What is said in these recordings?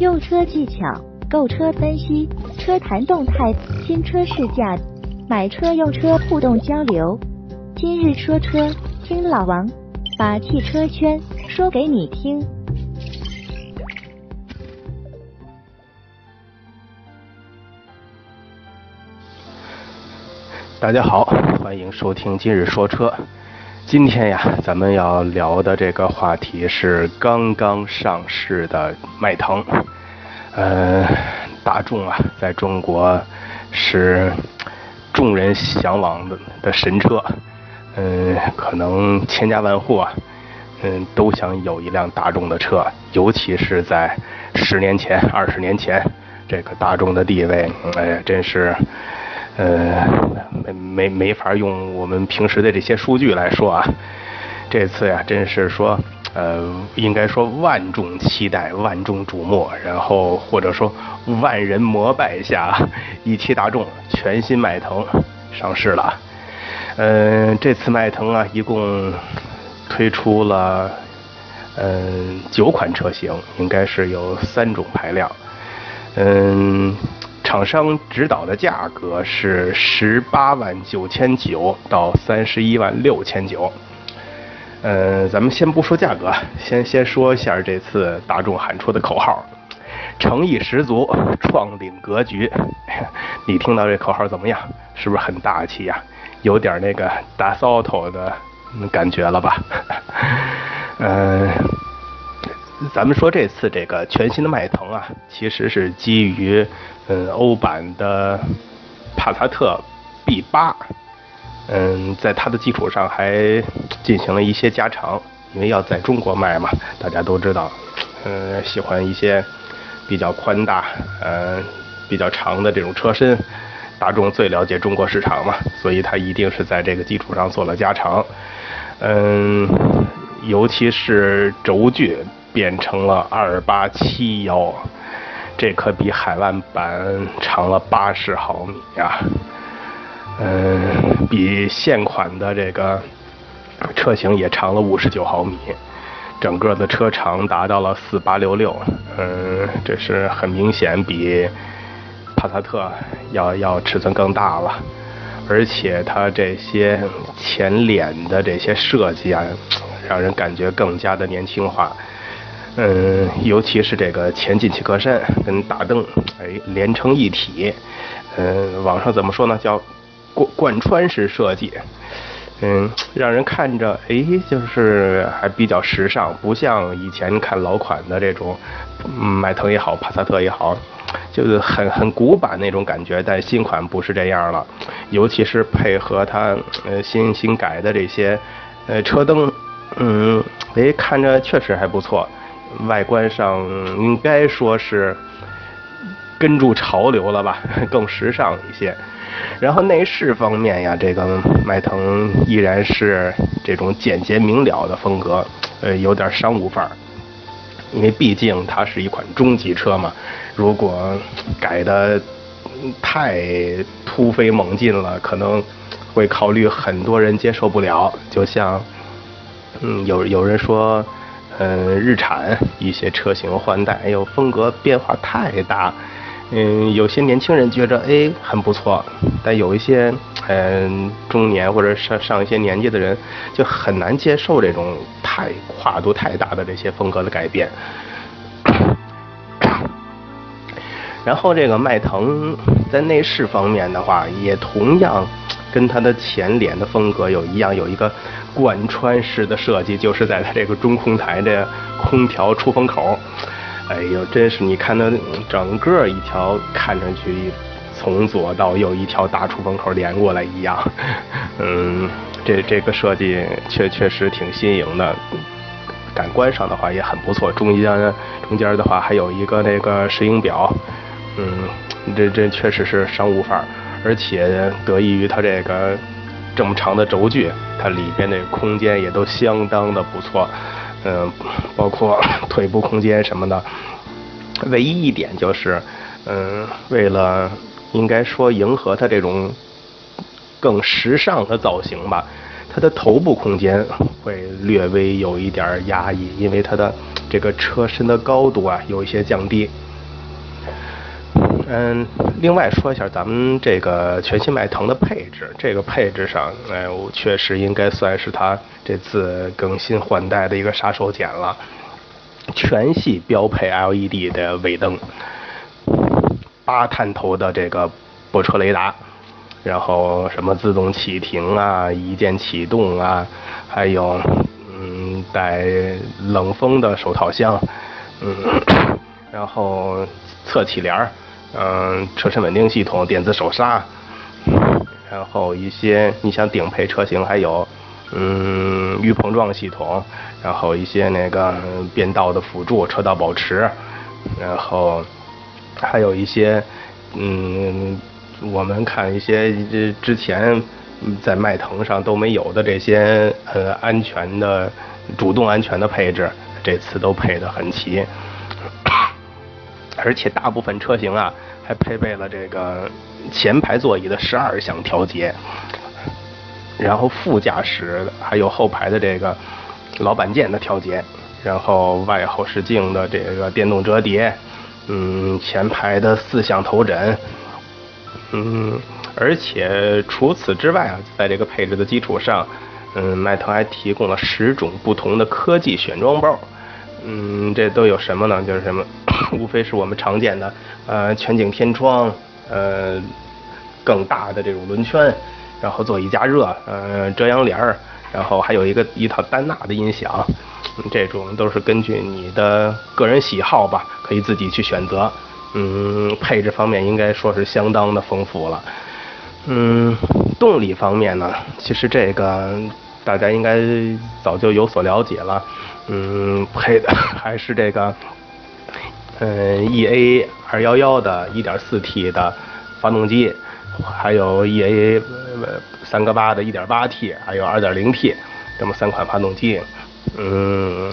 用车技巧、购车分析、车谈动态、新车试驾、买车用车互动交流。今日说车，听老王把汽车圈说给你听。大家好，欢迎收听今日说车。今天呀，咱们要聊的这个话题是刚刚上市的迈腾。呃，大众啊，在中国是众人向往的的神车。嗯，可能千家万户啊，嗯，都想有一辆大众的车。尤其是在十年前、二十年前，这个大众的地位，哎呀，真是。呃，没没没法用我们平时的这些数据来说啊，这次呀，真是说，呃，应该说万众期待、万众瞩目，然后或者说万人膜拜下，一汽大众全新迈腾上市了。嗯，这次迈腾啊，一共推出了嗯九款车型，应该是有三种排量，嗯。厂商指导的价格是十八万九千九到三十一万六千九。呃，咱们先不说价格，先先说一下这次大众喊出的口号，诚意十足，创领格局。你听到这口号怎么样？是不是很大气呀？有点那个大骚头的感觉了吧？嗯。咱们说这次这个全新的迈腾啊，其实是基于嗯欧版的帕萨特 B 八，嗯，在它的基础上还进行了一些加长，因为要在中国卖嘛，大家都知道，嗯，喜欢一些比较宽大、嗯比较长的这种车身，大众最了解中国市场嘛，所以它一定是在这个基础上做了加长，嗯，尤其是轴距。变成了二八七幺，这可比海外版长了八十毫米呀。嗯，比现款的这个车型也长了五十九毫米，整个的车长达到了四八六六。嗯，这是很明显比帕萨特要要尺寸更大了，而且它这些前脸的这些设计啊，让人感觉更加的年轻化。嗯，尤其是这个前进气格栅跟大灯，哎，连成一体。嗯，网上怎么说呢？叫贯贯穿式设计。嗯，让人看着，哎，就是还比较时尚，不像以前看老款的这种，嗯迈腾也好，帕萨特也好，就是很很古板那种感觉。但新款不是这样了，尤其是配合它呃新新改的这些呃车灯，嗯，哎，看着确实还不错。外观上应该说是跟住潮流了吧，更时尚一些。然后内饰方面呀，这个迈腾依然是这种简洁明了的风格，呃，有点商务范儿。因为毕竟它是一款中级车嘛，如果改的太突飞猛进了，可能会考虑很多人接受不了。就像，嗯，有有人说。嗯，日产一些车型换代，哎呦，风格变化太大。嗯，有些年轻人觉着哎很不错，但有一些嗯中年或者上上一些年纪的人就很难接受这种太跨度太大的这些风格的改变。然后这个迈腾在内饰方面的话，也同样跟它的前脸的风格有一样，有一个。贯穿式的设计就是在它这个中控台的空调出风口，哎呦，真是你看它整个一条看上去从左到右一条大出风口连过来一样，嗯，这这个设计确确实挺新颖的，感官上的话也很不错。中间中间的话还有一个那个石英表，嗯，这这确实是商务范儿，而且得益于它这个。这么长的轴距，它里边的空间也都相当的不错，嗯，包括腿部空间什么的。唯一一点就是，嗯，为了应该说迎合它这种更时尚的造型吧，它的头部空间会略微有一点压抑，因为它的这个车身的高度啊有一些降低。嗯，另外说一下咱们这个全新迈腾的配置，这个配置上，哎，我确实应该算是它这次更新换代的一个杀手锏了。全系标配 LED 的尾灯，八探头的这个泊车雷达，然后什么自动启停啊、一键启动啊，还有嗯带冷风的手套箱，嗯，然后侧气帘儿。嗯，车身稳定系统、电子手刹，然后一些你像顶配车型还有，嗯，预碰撞系统，然后一些那个变道的辅助、车道保持，然后还有一些，嗯，我们看一些之前在迈腾上都没有的这些呃安全的主动安全的配置，这次都配得很齐。而且大部分车型啊，还配备了这个前排座椅的十二项调节，然后副驾驶还有后排的这个老板键的调节，然后外后视镜的这个电动折叠，嗯，前排的四项头枕，嗯，而且除此之外啊，在这个配置的基础上，嗯，迈腾还提供了十种不同的科技选装包。嗯，这都有什么呢？就是什么，无非是我们常见的，呃，全景天窗，呃，更大的这种轮圈，然后座椅加热，呃，遮阳帘儿，然后还有一个一套丹纳的音响，这种都是根据你的个人喜好吧，可以自己去选择。嗯，配置方面应该说是相当的丰富了。嗯，动力方面呢，其实这个大家应该早就有所了解了。嗯，配 的还是这个，嗯，EA 二幺幺的 1.4T 的发动机，还有 EA 三个八的 1.8T，还有 2.0T，这么三款发动机。嗯，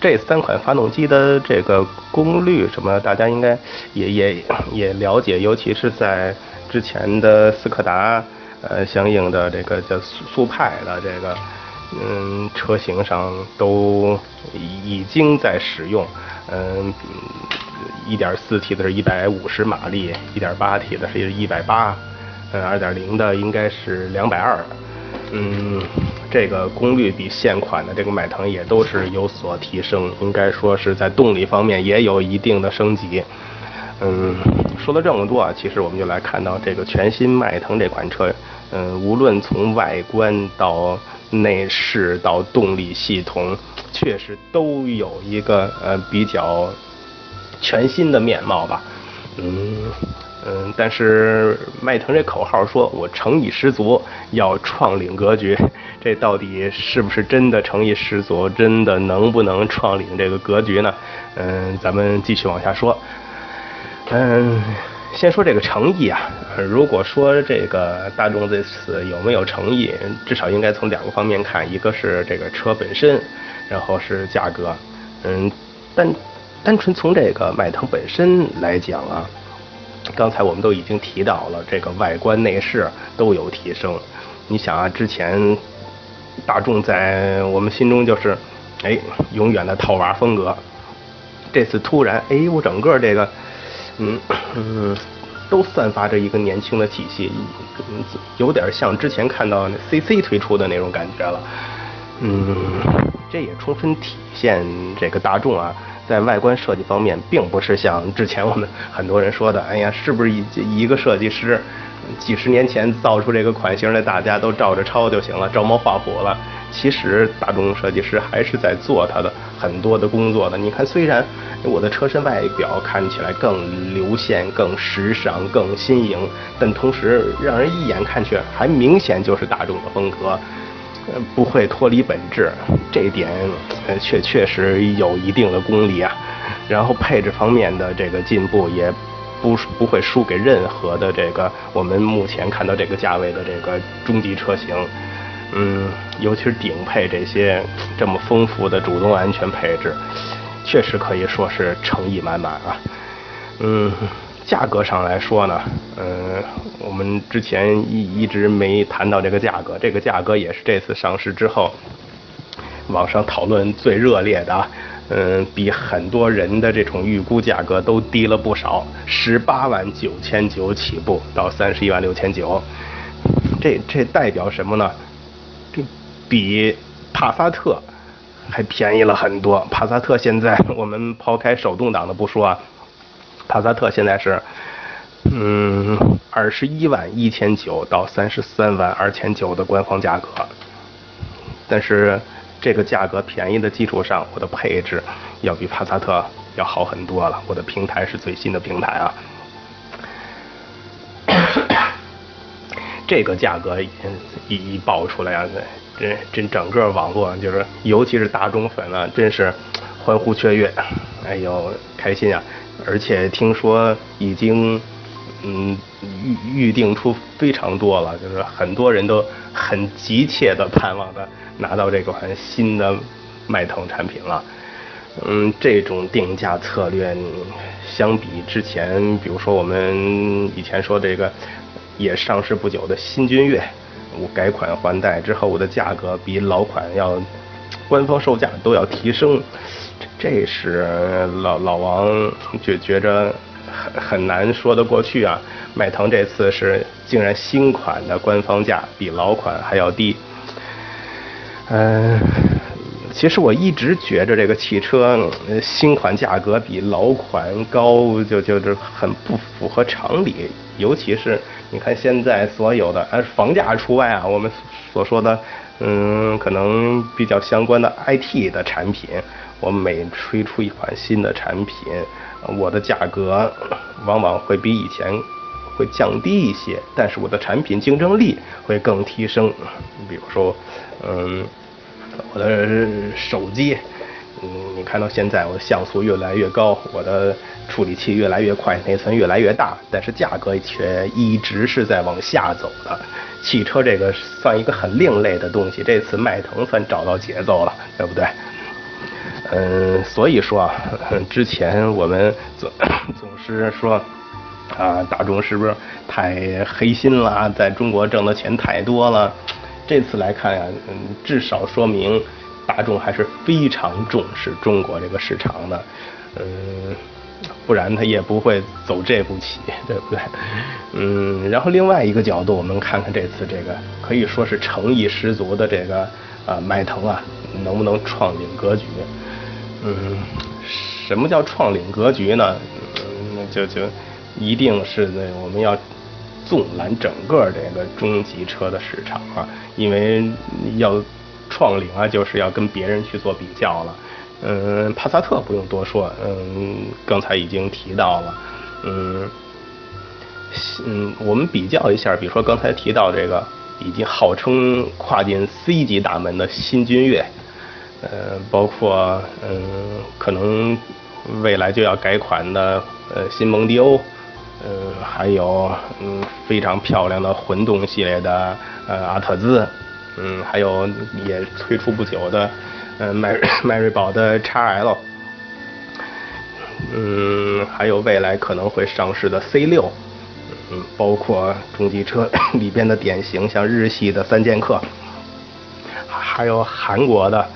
这三款发动机的这个功率什么，大家应该也也也了解，尤其是在之前的斯柯达呃相应的这个叫速速派的这个。嗯，车型上都已经在使用。嗯，1.4T 的是一百五十马力，1.8T 的是一百八嗯，2.0的应该是两百二。嗯，这个功率比现款的这个迈腾也都是有所提升，应该说是在动力方面也有一定的升级。嗯，说了这么多啊，其实我们就来看到这个全新迈腾这款车，嗯，无论从外观到内饰到动力系统，确实都有一个呃比较全新的面貌吧。嗯嗯，但是迈腾这口号说我诚意十足，要创领格局，这到底是不是真的诚意十足？真的能不能创领这个格局呢？嗯，咱们继续往下说。嗯。先说这个诚意啊，如果说这个大众这次有没有诚意，至少应该从两个方面看，一个是这个车本身，然后是价格。嗯，单单纯从这个迈腾本身来讲啊，刚才我们都已经提到了，这个外观内饰都有提升。你想啊，之前大众在我们心中就是，哎，永远的套娃风格，这次突然，哎，我整个这个。嗯嗯，都散发着一个年轻的气息，有点像之前看到 CC 推出的那种感觉了。嗯，这也充分体现这个大众啊，在外观设计方面，并不是像之前我们很多人说的，哎呀，是不是一一个设计师几十年前造出这个款型来，大家都照着抄就行了，照猫画虎了。其实大众设计师还是在做他的很多的工作的。你看，虽然我的车身外表看起来更流线、更时尚、更新颖，但同时让人一眼看去还明显就是大众的风格，呃，不会脱离本质。这点，呃，确确实有一定的功力啊。然后配置方面的这个进步，也不不会输给任何的这个我们目前看到这个价位的这个中级车型。嗯，尤其是顶配这些这么丰富的主动安全配置，确实可以说是诚意满满啊。嗯，价格上来说呢，嗯，我们之前一一直没谈到这个价格，这个价格也是这次上市之后网上讨论最热烈的。嗯，比很多人的这种预估价格都低了不少，十八万九千九起步到三十一万六千九，这这代表什么呢？比帕萨特还便宜了很多。帕萨特现在我们抛开手动挡的不说啊，帕萨特现在是。嗯，二十一万一千九到三十三万二千九的官方价格，但是这个价格便宜的基础上，我的配置要比帕萨特要好很多了。我的平台是最新的平台啊，这个价格一一爆出来啊，这这整个网络就是，尤其是大众粉啊，真是欢呼雀跃，哎呦开心啊！而且听说已经。嗯，预预定出非常多了，就是很多人都很急切的盼望着拿到这款新的迈腾产品了。嗯，这种定价策略相比之前，比如说我们以前说这个也上市不久的新君越，改款换代之后，我的价格比老款要官方售价都要提升，这是老老王觉觉着。很很难说得过去啊！迈腾这次是竟然新款的官方价比老款还要低。嗯，其实我一直觉着这个汽车新款价格比老款高，就就是很不符合常理。尤其是你看现在所有的，呃，房价除外啊，我们所说的，嗯，可能比较相关的 IT 的产品，我每推出一款新的产品。我的价格往往会比以前会降低一些，但是我的产品竞争力会更提升。比如说，嗯，我的手机，嗯，你看到现在我的像素越来越高，我的处理器越来越快，内存越来越大，但是价格却一直是在往下走的。汽车这个算一个很另类的东西，这次迈腾算找到节奏了，对不对？嗯，所以说啊，之前我们总 总是说啊，大众是不是太黑心了？在中国挣的钱太多了。这次来看呀，嗯，至少说明大众还是非常重视中国这个市场的。嗯，不然他也不会走这步棋，对不对？嗯，然后另外一个角度，我们看看这次这个可以说是诚意十足的这个啊，迈腾啊，能不能创领格局？嗯，什么叫创领格局呢？那就就一定是那我们要纵览整个这个中级车的市场啊，因为要创领啊，就是要跟别人去做比较了。嗯，帕萨特不用多说，嗯，刚才已经提到了。嗯，嗯，我们比较一下，比如说刚才提到这个已经号称跨进 C 级大门的新君越。呃，包括嗯，可能未来就要改款的呃新蒙迪欧，嗯，还有嗯非常漂亮的混动系列的呃阿特兹，嗯，还有也推出不久的呃迈 迈锐宝的 XL，嗯，还有未来可能会上市的 C 六，嗯，包括中级车 里边的典型，像日系的三剑客，还有韩国的。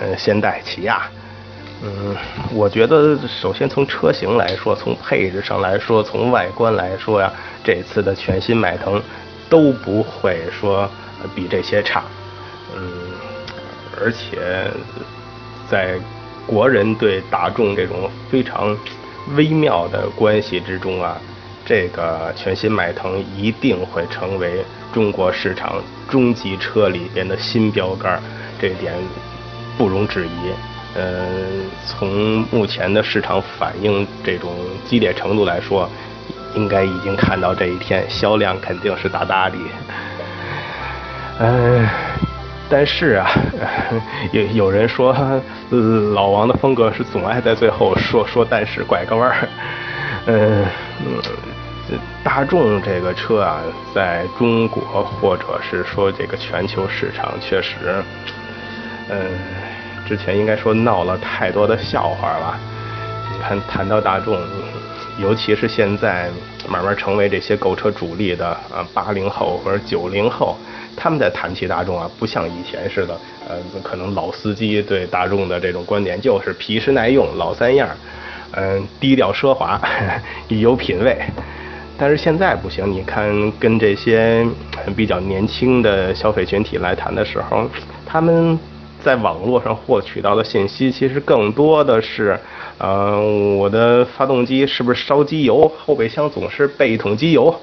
呃，现代、起亚，嗯，我觉得首先从车型来说，从配置上来说，从外观来说呀，这次的全新迈腾都不会说比这些差，嗯，而且在国人对大众这种非常微妙的关系之中啊，这个全新迈腾一定会成为中国市场中级车里边的新标杆，这点。不容置疑，呃，从目前的市场反应这种激烈程度来说，应该已经看到这一天，销量肯定是大大的。嗯，但是啊，有有人说，老王的风格是总爱在最后说说但是拐个弯儿。嗯，大众这个车啊，在中国或者是说这个全球市场，确实，嗯。之前应该说闹了太多的笑话了。你看谈到大众，尤其是现在慢慢成为这些购车主力的啊八零后或者九零后，他们在谈起大众啊，不像以前似的，呃，可能老司机对大众的这种观点就是皮实耐用、老三样，嗯，低调奢华、有品位。但是现在不行，你看跟这些比较年轻的消费群体来谈的时候，他们在网络上获取到的信息，其实更多的是，呃，我的发动机是不是烧机油？后备箱总是备一桶机油。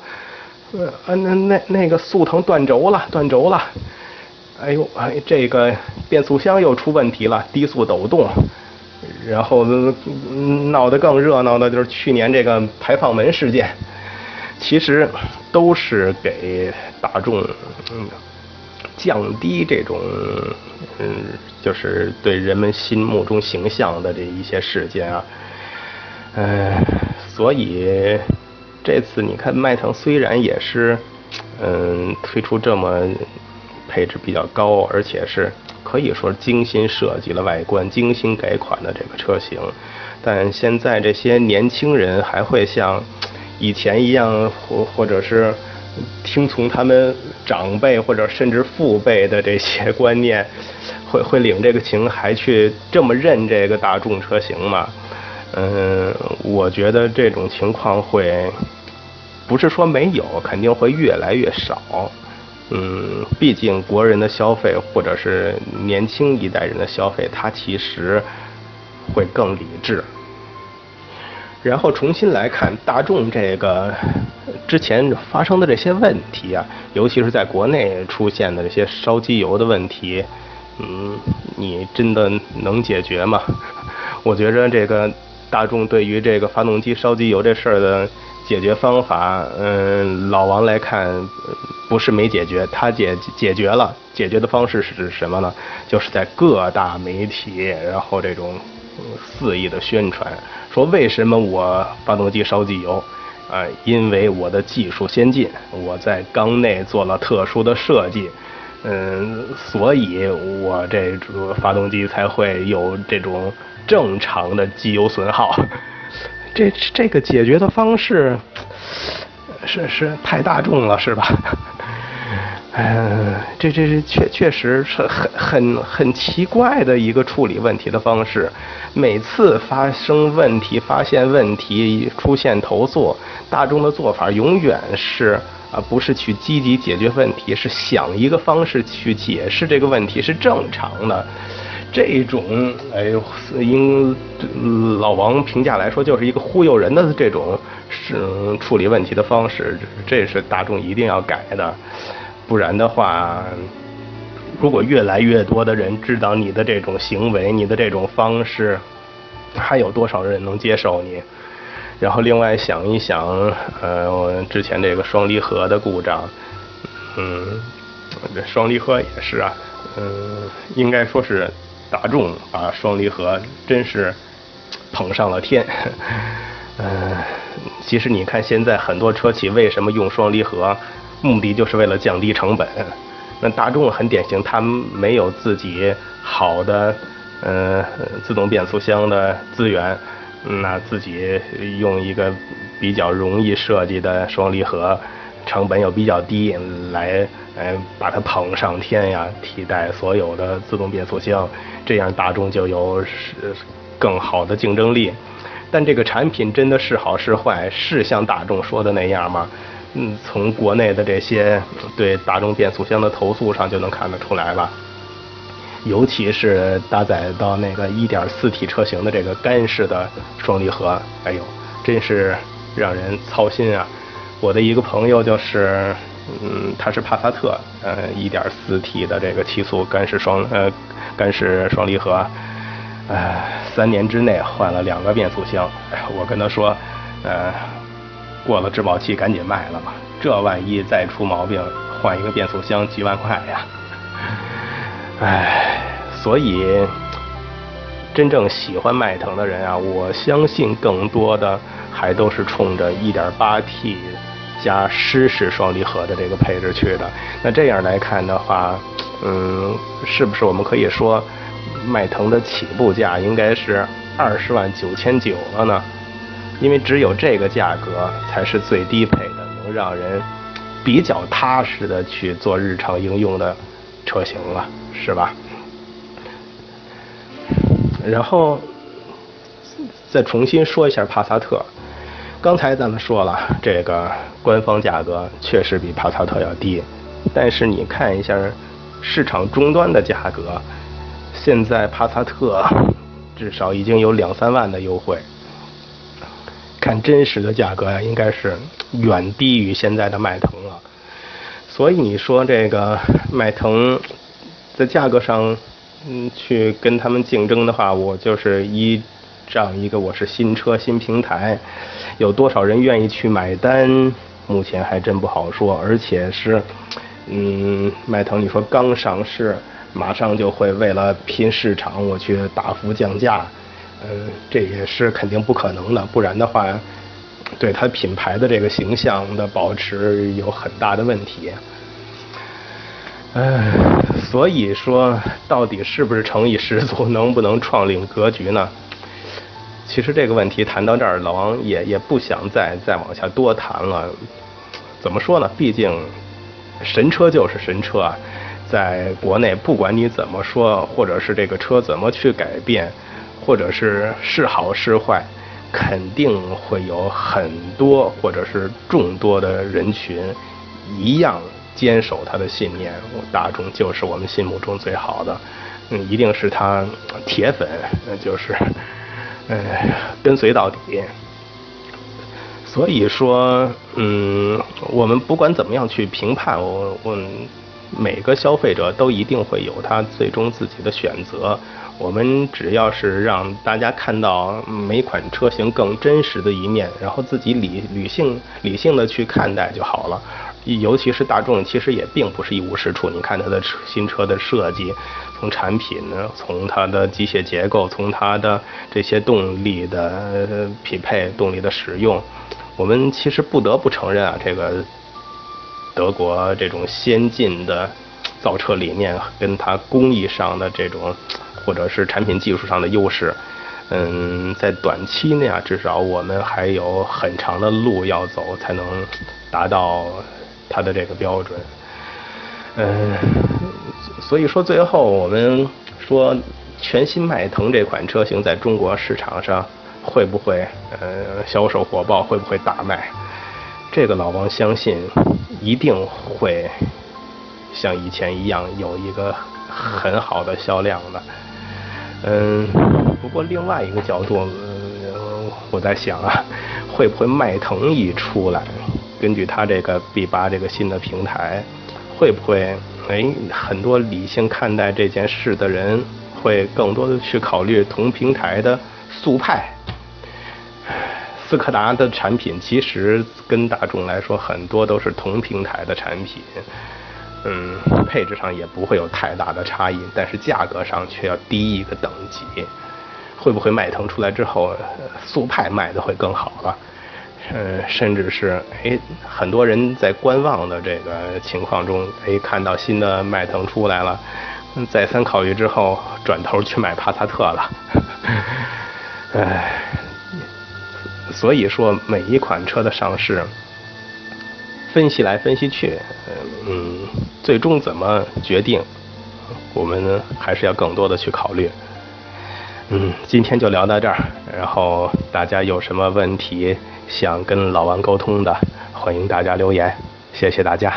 呃，那那那个速腾断轴了，断轴了。哎呦，哎，这个变速箱又出问题了，低速抖动。然后闹得更热闹的就是去年这个排放门事件。其实都是给大众降低这种嗯就是对人们心目中形象的这一些事件啊，嗯，所以这次你看迈腾虽然也是嗯推出这么配置比较高，而且是可以说精心设计了外观、精心改款的这个车型，但现在这些年轻人还会像。以前一样，或或者是听从他们长辈或者甚至父辈的这些观念，会会领这个情，还去这么认这个大众车型吗？嗯，我觉得这种情况会不是说没有，肯定会越来越少。嗯，毕竟国人的消费或者是年轻一代人的消费，它其实会更理智。然后重新来看大众这个之前发生的这些问题啊，尤其是在国内出现的这些烧机油的问题，嗯，你真的能解决吗？我觉着这个大众对于这个发动机烧机油这事儿的解决方法，嗯，老王来看不是没解决，他解解决了，解决的方式是什么呢？就是在各大媒体，然后这种。肆意的宣传，说为什么我发动机烧机油？啊，因为我的技术先进，我在缸内做了特殊的设计，嗯，所以我这发动机才会有这种正常的机油损耗。这这个解决的方式是是太大众了，是吧？嗯，这这这确确实是很很很奇怪的一个处理问题的方式。每次发生问题、发现问题、出现投诉，大众的做法永远是啊，不是去积极解决问题，是想一个方式去解释这个问题是正常的。这种哎呦，应老王评价来说，就是一个忽悠人的这种是处理问题的方式，这是大众一定要改的。不然的话，如果越来越多的人知道你的这种行为、你的这种方式，还有多少人能接受你？然后另外想一想，呃，我之前这个双离合的故障，嗯，这双离合也是啊，嗯，应该说是大众把双离合真是捧上了天。嗯，其实你看现在很多车企为什么用双离合？目的就是为了降低成本。那大众很典型，他们没有自己好的呃自动变速箱的资源，那自己用一个比较容易设计的双离合，成本又比较低，来呃把它捧上天呀，替代所有的自动变速箱，这样大众就有更好的竞争力。但这个产品真的是好是坏，是像大众说的那样吗？嗯，从国内的这些对大众变速箱的投诉上就能看得出来了，尤其是搭载到那个 1.4T 车型的这个干式的双离合，哎呦，真是让人操心啊！我的一个朋友就是，嗯，他是帕萨特，呃，1.4T 的这个七速干式双呃干式双离合，哎，三年之内换了两个变速箱，我跟他说，呃。过了质保期，赶紧卖了吧。这万一再出毛病，换一个变速箱几万块呀！唉，所以真正喜欢迈腾的人啊，我相信更多的还都是冲着 1.8T 加湿式双离合的这个配置去的。那这样来看的话，嗯，是不是我们可以说，迈腾的起步价应该是二十万九千九了呢？因为只有这个价格才是最低配的，能让人比较踏实的去做日常应用的车型了，是吧？然后再重新说一下帕萨特。刚才咱们说了，这个官方价格确实比帕萨特要低，但是你看一下市场终端的价格，现在帕萨特至少已经有两三万的优惠。看真实的价格呀，应该是远低于现在的迈腾了。所以你说这个迈腾在价格上，嗯，去跟他们竞争的话，我就是一这样一个我是新车新平台。有多少人愿意去买单？目前还真不好说，而且是，嗯，迈腾你说刚上市，马上就会为了拼市场，我去大幅降价，嗯，这也是肯定不可能的，不然的话，对它品牌的这个形象的保持有很大的问题。哎，所以说，到底是不是诚意十足，能不能创领格局呢？其实这个问题谈到这儿，老王也也不想再再往下多谈了。怎么说呢？毕竟神车就是神车啊，在国内不管你怎么说，或者是这个车怎么去改变，或者是是好是坏，肯定会有很多或者是众多的人群一样坚守他的信念。大众就是我们心目中最好的，嗯，一定是他铁粉，那就是。哎，跟随到底。所以说，嗯，我们不管怎么样去评判，我我每个消费者都一定会有他最终自己的选择。我们只要是让大家看到每款车型更真实的一面，然后自己理理性理性的去看待就好了。尤其是大众，其实也并不是一无是处。你看它的新车的设计。从产品呢，从它的机械结构，从它的这些动力的匹配、动力的使用，我们其实不得不承认啊，这个德国这种先进的造车理念跟它工艺上的这种，或者是产品技术上的优势，嗯，在短期内啊，至少我们还有很长的路要走，才能达到它的这个标准，嗯。所以说，最后我们说，全新迈腾这款车型在中国市场上会不会呃销售火爆，会不会大卖？这个老王相信一定会像以前一样有一个很好的销量的。嗯，不过另外一个角度，我在想啊，会不会迈腾一出来，根据它这个 B 八这个新的平台，会不会？哎，很多理性看待这件事的人，会更多的去考虑同平台的速派。斯柯达的产品其实跟大众来说，很多都是同平台的产品，嗯，配置上也不会有太大的差异，但是价格上却要低一个等级。会不会迈腾出来之后，速派卖的会更好了？呃，甚至是哎，很多人在观望的这个情况中，哎，看到新的迈腾出来了，再三考虑之后，转头去买帕萨特了。哎，所以说每一款车的上市，分析来分析去，嗯，最终怎么决定，我们还是要更多的去考虑。嗯，今天就聊到这儿，然后大家有什么问题？想跟老王沟通的，欢迎大家留言，谢谢大家。